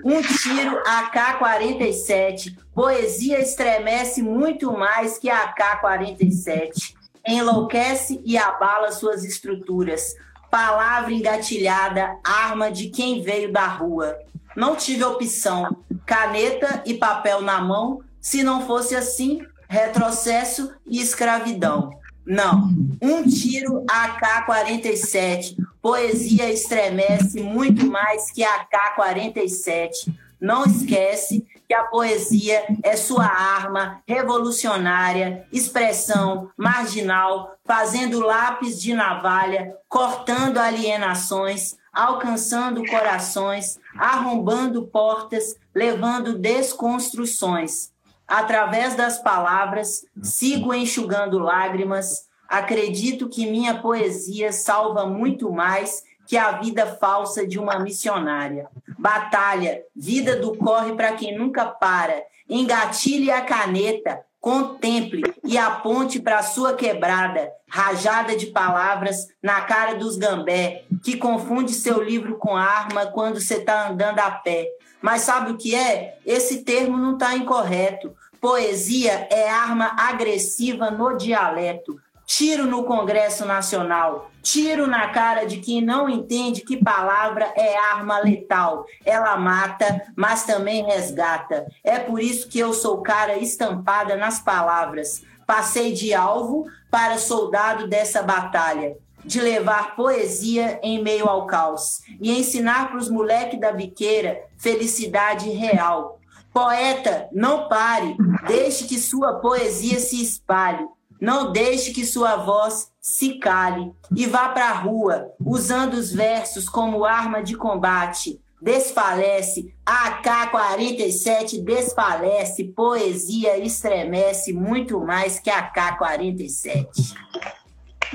Um tiro AK-47, poesia estremece muito mais que AK-47. Enlouquece e abala suas estruturas. Palavra engatilhada, arma de quem veio da rua. Não tive opção. Caneta e papel na mão. Se não fosse assim, retrocesso e escravidão. Não. Um tiro AK-47. Poesia estremece muito mais que AK-47. Não esquece que a poesia é sua arma revolucionária, expressão marginal, fazendo lápis de navalha, cortando alienações, alcançando corações, arrombando portas, levando desconstruções. Através das palavras, sigo enxugando lágrimas. Acredito que minha poesia salva muito mais que a vida falsa de uma missionária. Batalha, vida do corre para quem nunca para. Engatilhe a caneta, contemple e aponte para sua quebrada, rajada de palavras na cara dos gambé, que confunde seu livro com arma quando você está andando a pé. Mas sabe o que é? Esse termo não está incorreto. Poesia é arma agressiva no dialeto. Tiro no Congresso Nacional, tiro na cara de quem não entende que palavra é arma letal. Ela mata, mas também resgata. É por isso que eu sou cara estampada nas palavras. Passei de alvo para soldado dessa batalha, de levar poesia em meio ao caos e ensinar para os moleques da biqueira felicidade real. Poeta, não pare, deixe que sua poesia se espalhe. Não deixe que sua voz se cale e vá para a rua, usando os versos como arma de combate. Desfalece, AK-47 desfalece, poesia estremece muito mais que AK-47.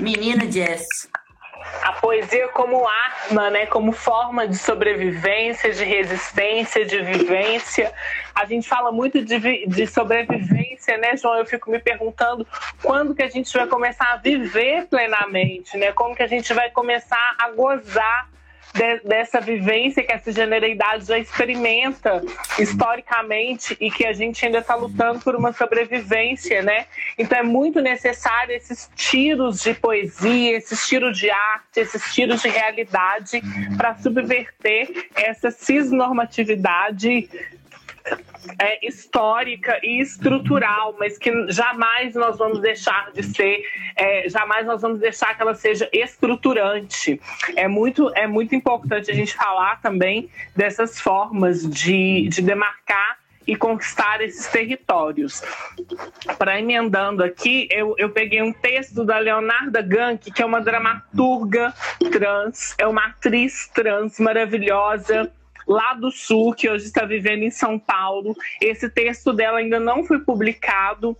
Menino Jess a poesia como arma, né, como forma de sobrevivência, de resistência, de vivência. A gente fala muito de, de sobrevivência, né, João? Eu fico me perguntando quando que a gente vai começar a viver plenamente, né? Como que a gente vai começar a gozar de, dessa vivência que essa generalidade já experimenta historicamente e que a gente ainda está lutando por uma sobrevivência, né? Então é muito necessário esses tiros de poesia, esses tiros de arte, esses tiros de realidade para subverter essa cisnormatividade é, histórica e estrutural, mas que jamais nós vamos deixar de ser, é, jamais nós vamos deixar que ela seja estruturante. É muito, é muito importante a gente falar também dessas formas de, de demarcar e conquistar esses territórios. Para emendando aqui, eu, eu peguei um texto da Leonarda Gank, que é uma dramaturga trans, é uma atriz trans maravilhosa, lá do Sul, que hoje está vivendo em São Paulo. Esse texto dela ainda não foi publicado,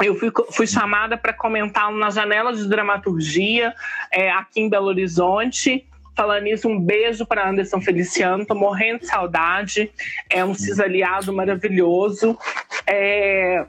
eu fui, fui chamada para comentar na janela de dramaturgia é, aqui em Belo Horizonte. Falando nisso, um beijo para Anderson Feliciano, tô morrendo de saudade. É um cis-aliado maravilhoso. É,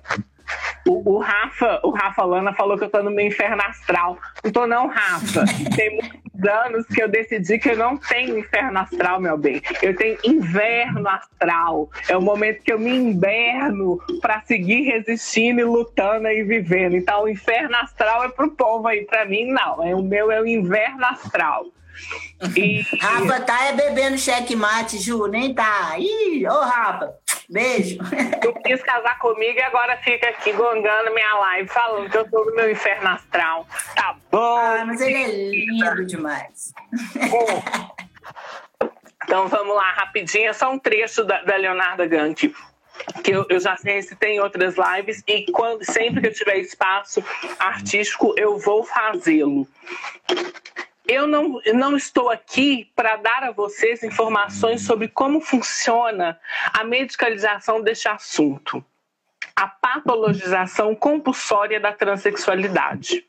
o, o, Rafa, o Rafa Lana falou que eu tô no meu inferno astral. Não tô não, Rafa. Tem muitos anos que eu decidi que eu não tenho inferno astral, meu bem. Eu tenho inverno astral. É o momento que eu me inverno para seguir resistindo e lutando e vivendo. Então, o inferno astral é pro povo aí, para mim não. É o meu é o inverno astral. E... Rafa tá é bebendo checkmate, Ju, nem tá. Ih, ô Rafa, beijo. Tu quis casar comigo e agora fica aqui gongando minha live, falando que eu sou do meu inferno astral. Tá bom. Ah, mas ele é lindo demais. Bom, então vamos lá, rapidinho, é só um trecho da, da Leonardo Gank que eu, eu, já recitei em outras lives e quando sempre que eu tiver espaço artístico eu vou fazê-lo eu não, não estou aqui para dar a vocês informações sobre como funciona a medicalização deste assunto. A patologização compulsória da transexualidade.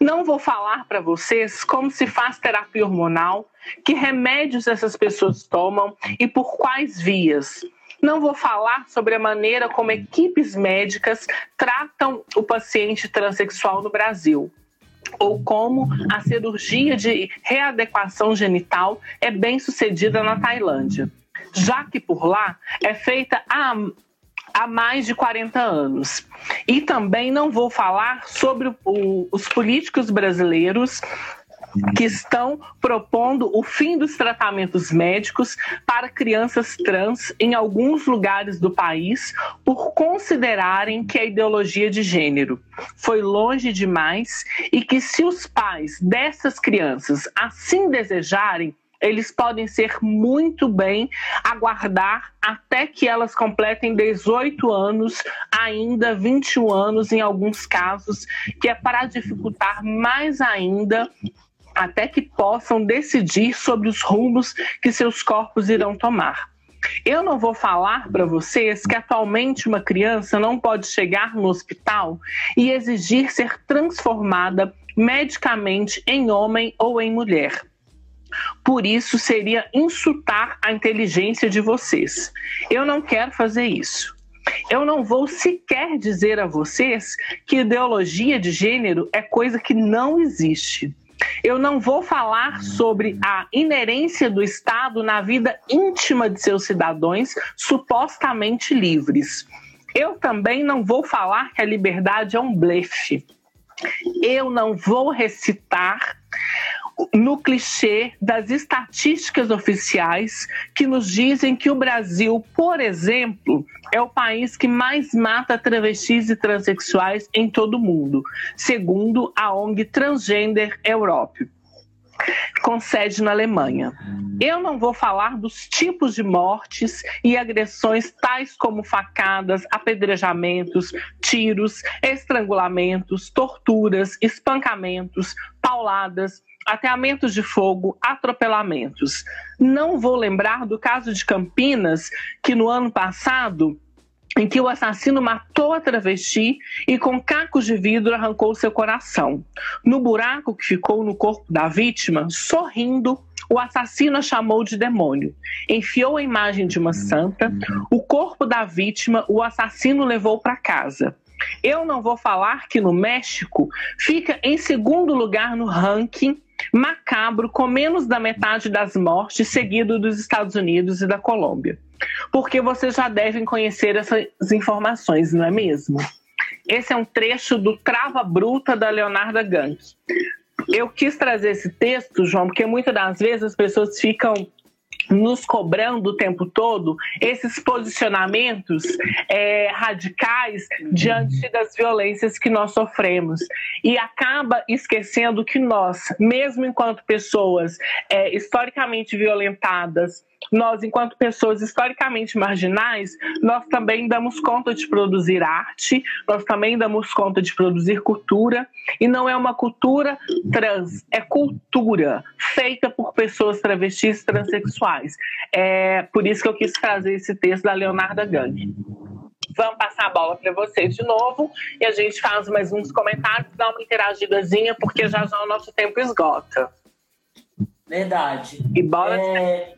Não vou falar para vocês como se faz terapia hormonal, que remédios essas pessoas tomam e por quais vias. Não vou falar sobre a maneira como equipes médicas tratam o paciente transexual no Brasil ou como a cirurgia de readequação genital é bem sucedida na Tailândia, já que por lá é feita há, há mais de 40 anos. E também não vou falar sobre o, os políticos brasileiros que estão propondo o fim dos tratamentos médicos para crianças trans em alguns lugares do país por considerarem que a ideologia de gênero foi longe demais e que se os pais dessas crianças assim desejarem, eles podem ser muito bem aguardar até que elas completem 18 anos, ainda 21 anos em alguns casos, que é para dificultar mais ainda até que possam decidir sobre os rumos que seus corpos irão tomar. Eu não vou falar para vocês que atualmente uma criança não pode chegar no hospital e exigir ser transformada medicamente em homem ou em mulher. Por isso seria insultar a inteligência de vocês. Eu não quero fazer isso. Eu não vou sequer dizer a vocês que ideologia de gênero é coisa que não existe. Eu não vou falar sobre a inerência do Estado na vida íntima de seus cidadãos supostamente livres. Eu também não vou falar que a liberdade é um blefe. Eu não vou recitar no clichê das estatísticas oficiais que nos dizem que o Brasil, por exemplo, é o país que mais mata travestis e transexuais em todo o mundo, segundo a ONG Transgender Europe com sede na Alemanha. Eu não vou falar dos tipos de mortes e agressões tais como facadas, apedrejamentos, tiros, estrangulamentos, torturas, espancamentos, pauladas, ateamentos de fogo, atropelamentos. Não vou lembrar do caso de Campinas, que no ano passado em que o assassino matou a travesti e com cacos de vidro arrancou seu coração. No buraco que ficou no corpo da vítima, sorrindo, o assassino a chamou de demônio. Enfiou a imagem de uma santa, o corpo da vítima o assassino levou para casa. Eu não vou falar que no México fica em segundo lugar no ranking macabro, com menos da metade das mortes, seguido dos Estados Unidos e da Colômbia. Porque vocês já devem conhecer essas informações, não é mesmo? Esse é um trecho do Trava Bruta da Leonarda Gank. Eu quis trazer esse texto, João, porque muitas das vezes as pessoas ficam nos cobrando o tempo todo esses posicionamentos é, radicais diante das violências que nós sofremos. E acaba esquecendo que nós, mesmo enquanto pessoas é, historicamente violentadas, nós, enquanto pessoas historicamente marginais, nós também damos conta de produzir arte, nós também damos conta de produzir cultura, e não é uma cultura trans, é cultura feita por pessoas travestis transexuais. É por isso que eu quis trazer esse texto da Leonarda Gang. Vamos passar a bola para vocês de novo e a gente faz mais uns comentários, dá uma interagidazinha, porque já já o nosso tempo esgota. Verdade. E bora. É,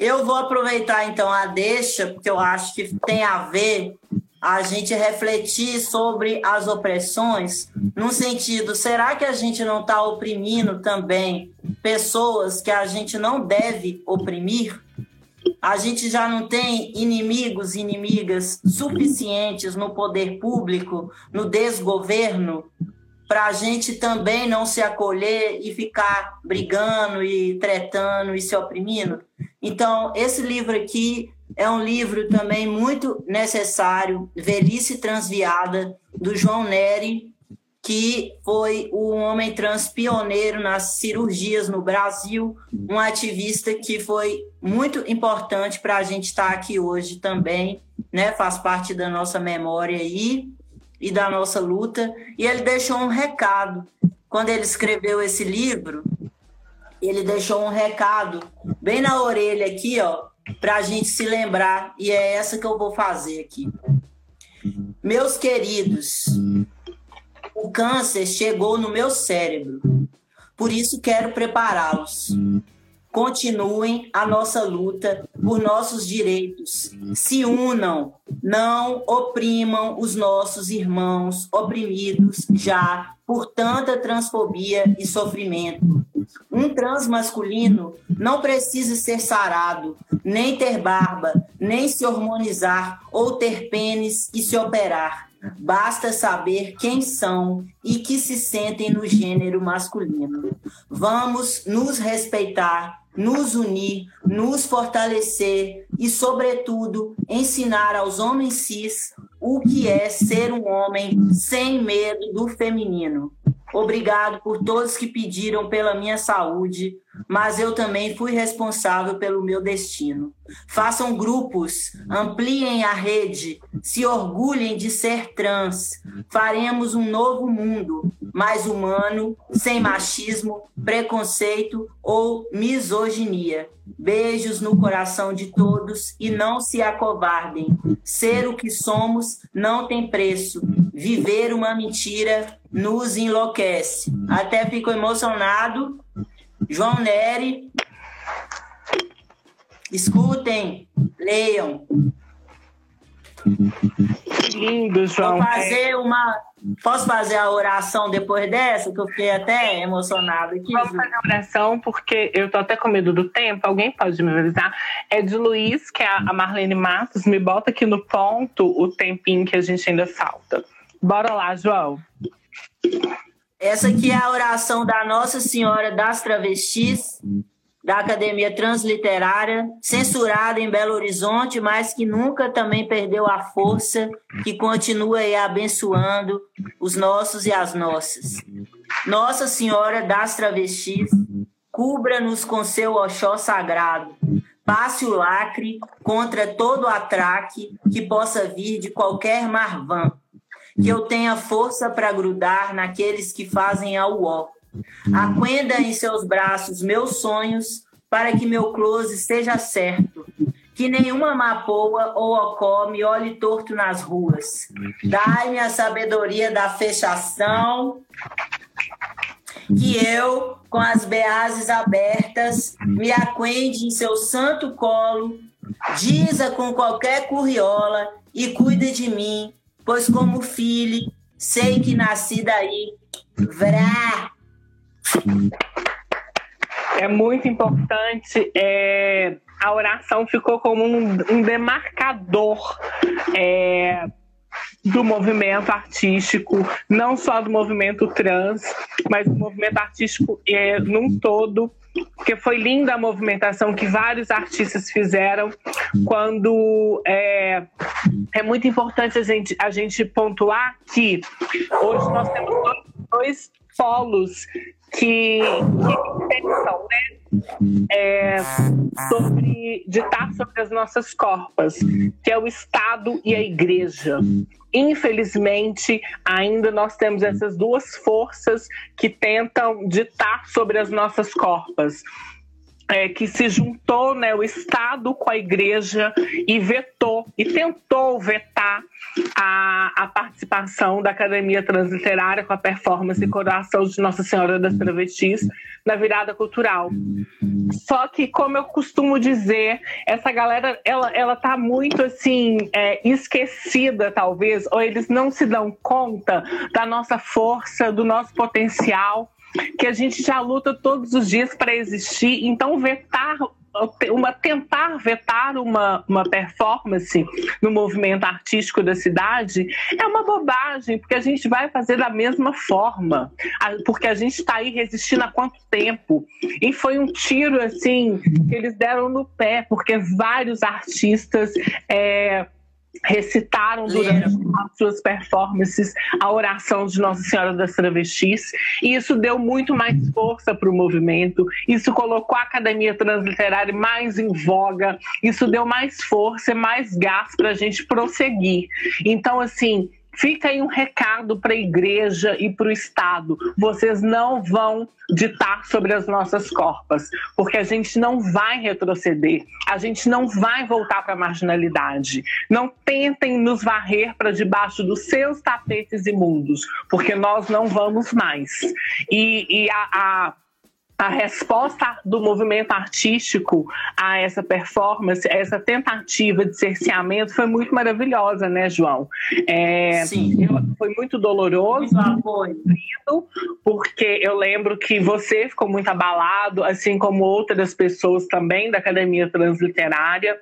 eu vou aproveitar então a deixa, porque eu acho que tem a ver a gente refletir sobre as opressões, no sentido, será que a gente não está oprimindo também pessoas que a gente não deve oprimir? A gente já não tem inimigos e inimigas suficientes no poder público, no desgoverno, para a gente também não se acolher e ficar brigando e tretando e se oprimindo. Então, esse livro aqui é um livro também muito necessário, Velhice Transviada, do João Neri, que foi o homem trans pioneiro nas cirurgias no Brasil, um ativista que foi muito importante para a gente estar aqui hoje também, né? Faz parte da nossa memória aí e da nossa luta. E ele deixou um recado. Quando ele escreveu esse livro, ele deixou um recado bem na orelha aqui, ó, para a gente se lembrar. E é essa que eu vou fazer aqui. Meus queridos, o câncer chegou no meu cérebro. Por isso quero prepará-los. Continuem a nossa luta por nossos direitos. Se unam, não oprimam os nossos irmãos oprimidos já por tanta transfobia e sofrimento. Um trans masculino não precisa ser sarado, nem ter barba, nem se hormonizar ou ter pênis e se operar. Basta saber quem são e que se sentem no gênero masculino. Vamos nos respeitar nos unir, nos fortalecer e, sobretudo, ensinar aos homens cis o que é ser um homem sem medo do feminino. Obrigado por todos que pediram pela minha saúde, mas eu também fui responsável pelo meu destino. Façam grupos, ampliem a rede, se orgulhem de ser trans. Faremos um novo mundo, mais humano, sem machismo, preconceito ou misoginia. Beijos no coração de todos e não se acovardem. Ser o que somos não tem preço. Viver uma mentira nos enlouquece. Até fico emocionado. João Neri. Escutem, leiam. Lindo, João. Vou fazer uma. Posso fazer a oração depois dessa? Que eu fiquei até emocionado aqui. Vamos fazer a oração, porque eu tô até com medo do tempo. Alguém pode me avisar? É de Luiz, que é a Marlene Matos. Me bota aqui no ponto o tempinho que a gente ainda falta. Bora lá, João. Essa aqui é a oração da Nossa Senhora das Travestis, da Academia Transliterária, censurada em Belo Horizonte, mas que nunca também perdeu a força, que continua aí abençoando os nossos e as nossas. Nossa Senhora das Travestis, cubra-nos com seu Oxó sagrado, passe o lacre contra todo atraque que possa vir de qualquer marvã que eu tenha força para grudar naqueles que fazem a uó. Aquenda em seus braços meus sonhos, para que meu close seja certo. Que nenhuma mapoa ou ocó me olhe torto nas ruas. Dai-me a sabedoria da fechação, que eu, com as beazes abertas, me aquende em seu santo colo, diza com qualquer curriola e cuide de mim, pois como filho, sei que nasci daí. Vrá! É muito importante. É, a oração ficou como um, um demarcador é, do movimento artístico, não só do movimento trans, mas do movimento artístico é, num todo porque foi linda a movimentação que vários artistas fizeram quando é, é muito importante a gente, a gente pontuar que hoje nós temos dois, dois polos que, que pensam, né? É, sobre ditar sobre as nossas corpas, que é o Estado e a Igreja. Infelizmente, ainda nós temos essas duas forças que tentam ditar sobre as nossas corpas. É, que se juntou né, o Estado com a Igreja e vetou, e tentou vetar a, a participação da Academia Transliterária com a performance e coração de Nossa Senhora das Travestis, na virada cultural. Só que, como eu costumo dizer, essa galera, ela, ela tá muito, assim, é, esquecida, talvez, ou eles não se dão conta da nossa força, do nosso potencial, que a gente já luta todos os dias para existir. Então, vetar uma, tentar vetar uma, uma performance no movimento artístico da cidade é uma bobagem, porque a gente vai fazer da mesma forma, porque a gente está aí resistindo há quanto tempo? E foi um tiro assim que eles deram no pé, porque vários artistas. É, recitaram durante as suas performances a oração de Nossa Senhora das Travestis, e isso deu muito mais força para o movimento, isso colocou a Academia Transliterária mais em voga, isso deu mais força e mais gás para a gente prosseguir. Então, assim, Fica aí um recado para a igreja e para o Estado: vocês não vão ditar sobre as nossas corpas, porque a gente não vai retroceder, a gente não vai voltar para a marginalidade. Não tentem nos varrer para debaixo dos seus tapetes imundos, porque nós não vamos mais. E, e a, a a resposta do movimento artístico a essa performance, a essa tentativa de cerceamento foi muito maravilhosa, né, João? É, Sim. Foi muito doloroso, muito porque eu lembro que você ficou muito abalado, assim como outras pessoas também da Academia Transliterária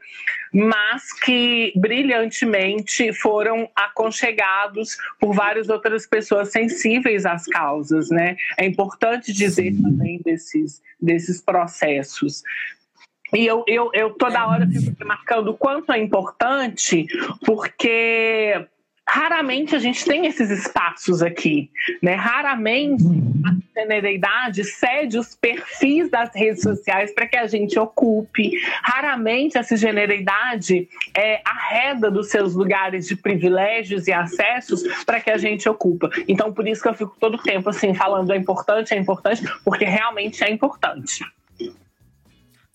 mas que brilhantemente foram aconchegados por várias outras pessoas sensíveis às causas, né? É importante dizer também desses, desses processos. E eu, eu, eu toda hora fico marcando o quanto é importante, porque raramente a gente tem esses espaços aqui, né? Raramente a generalidade cede os perfis das redes sociais para que a gente ocupe. Raramente essa generalidade é, arreda dos seus lugares de privilégios e acessos para que a gente ocupa. Então, por isso que eu fico todo tempo assim falando é importante, é importante, porque realmente é importante.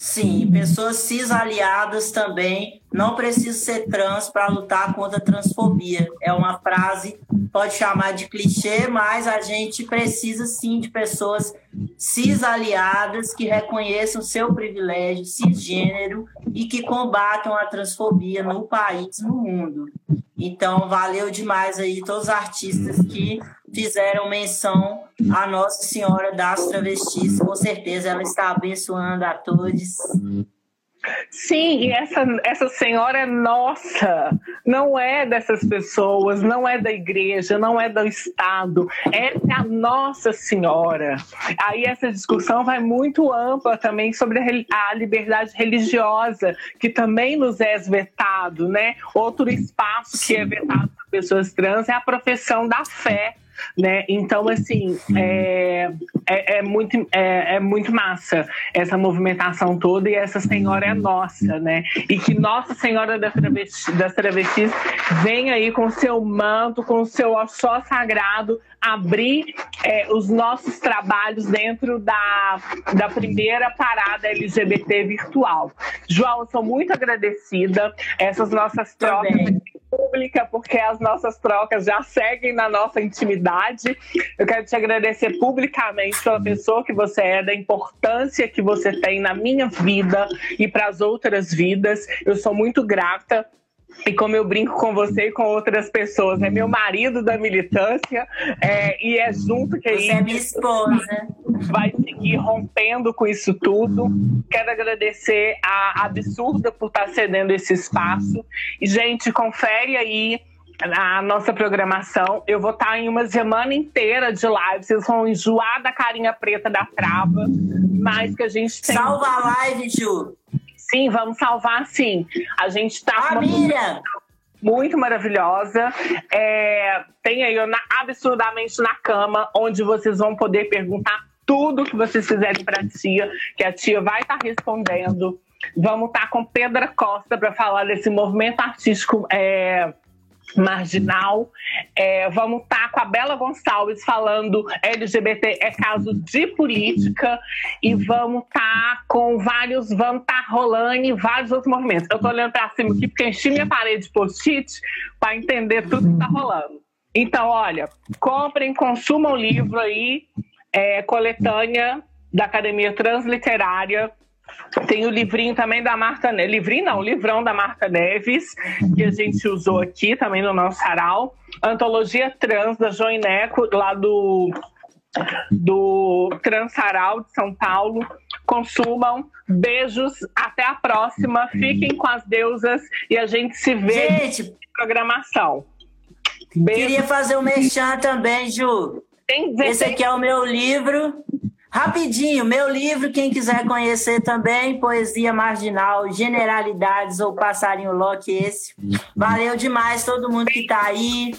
Sim, pessoas cis aliadas também não precisam ser trans para lutar contra a transfobia. É uma frase, pode chamar de clichê, mas a gente precisa sim de pessoas cis aliadas que reconheçam seu privilégio cisgênero e que combatam a transfobia no país, no mundo. Então, valeu demais aí todos os artistas que fizeram menção à Nossa Senhora das Travestis. Com certeza ela está abençoando a todos. Sim, e essa, essa senhora é nossa, não é dessas pessoas, não é da igreja, não é do Estado, é a Nossa Senhora. Aí essa discussão vai muito ampla também sobre a, a liberdade religiosa, que também nos é vetado, né? Outro espaço que é vetado para pessoas trans é a profissão da fé né? Então, assim, é, é, é, muito, é, é, muito massa essa movimentação toda e essa senhora é nossa, né? E que Nossa Senhora das Travestis, das travestis vem aí com seu manto, com seu só sagrado, abrir é, os nossos trabalhos dentro da, da primeira parada LGBT virtual. João, eu sou muito agradecida. Essas nossas trocas pública, porque as nossas trocas já seguem na nossa intimidade. Eu quero te agradecer publicamente pela pessoa que você é, da importância que você tem na minha vida e para as outras vidas. Eu sou muito grata e como eu brinco com você e com outras pessoas, é meu marido da militância é, e é junto que você é minha esposa. vai seguir rompendo com isso tudo. Quero agradecer a Absurda por estar cedendo esse espaço. E, gente, confere aí a nossa programação. Eu vou estar em uma semana inteira de live. Vocês vão enjoar da carinha preta da trava, mas que a gente tem. Salva a live, Ju! Sim, vamos salvar sim. A gente está com uma muito maravilhosa. É, tem aí na, absurdamente na cama, onde vocês vão poder perguntar tudo que vocês fizerem para a tia, que a tia vai estar tá respondendo. Vamos estar tá com Pedra Costa para falar desse movimento artístico é, marginal. É, vamos estar tá com a Bela Gonçalves falando LGBT é caso de política e vamos estar tá com vários, vamos estar tá rolando em vários outros movimentos. Eu estou olhando para cima aqui porque enchi minha parede de post-it para entender tudo que está rolando. Então, olha, comprem, consumam o livro aí, é, coletânea da Academia Transliterária. Tem o livrinho também da Marta Neves. Livrinho não, o livrão da Marta Neves, que a gente usou aqui também no nosso sarau. Antologia Trans da Joineco, lá do, do Transaral de São Paulo. Consumam. Beijos. Até a próxima. Fiquem com as deusas e a gente se vê Gente, programação. Beijo. queria fazer um merchan também, Ju. Esse aqui é o meu livro. Rapidinho, meu livro, quem quiser conhecer também, Poesia Marginal, Generalidades ou Passarinho Locke, esse. Valeu demais todo mundo que tá aí.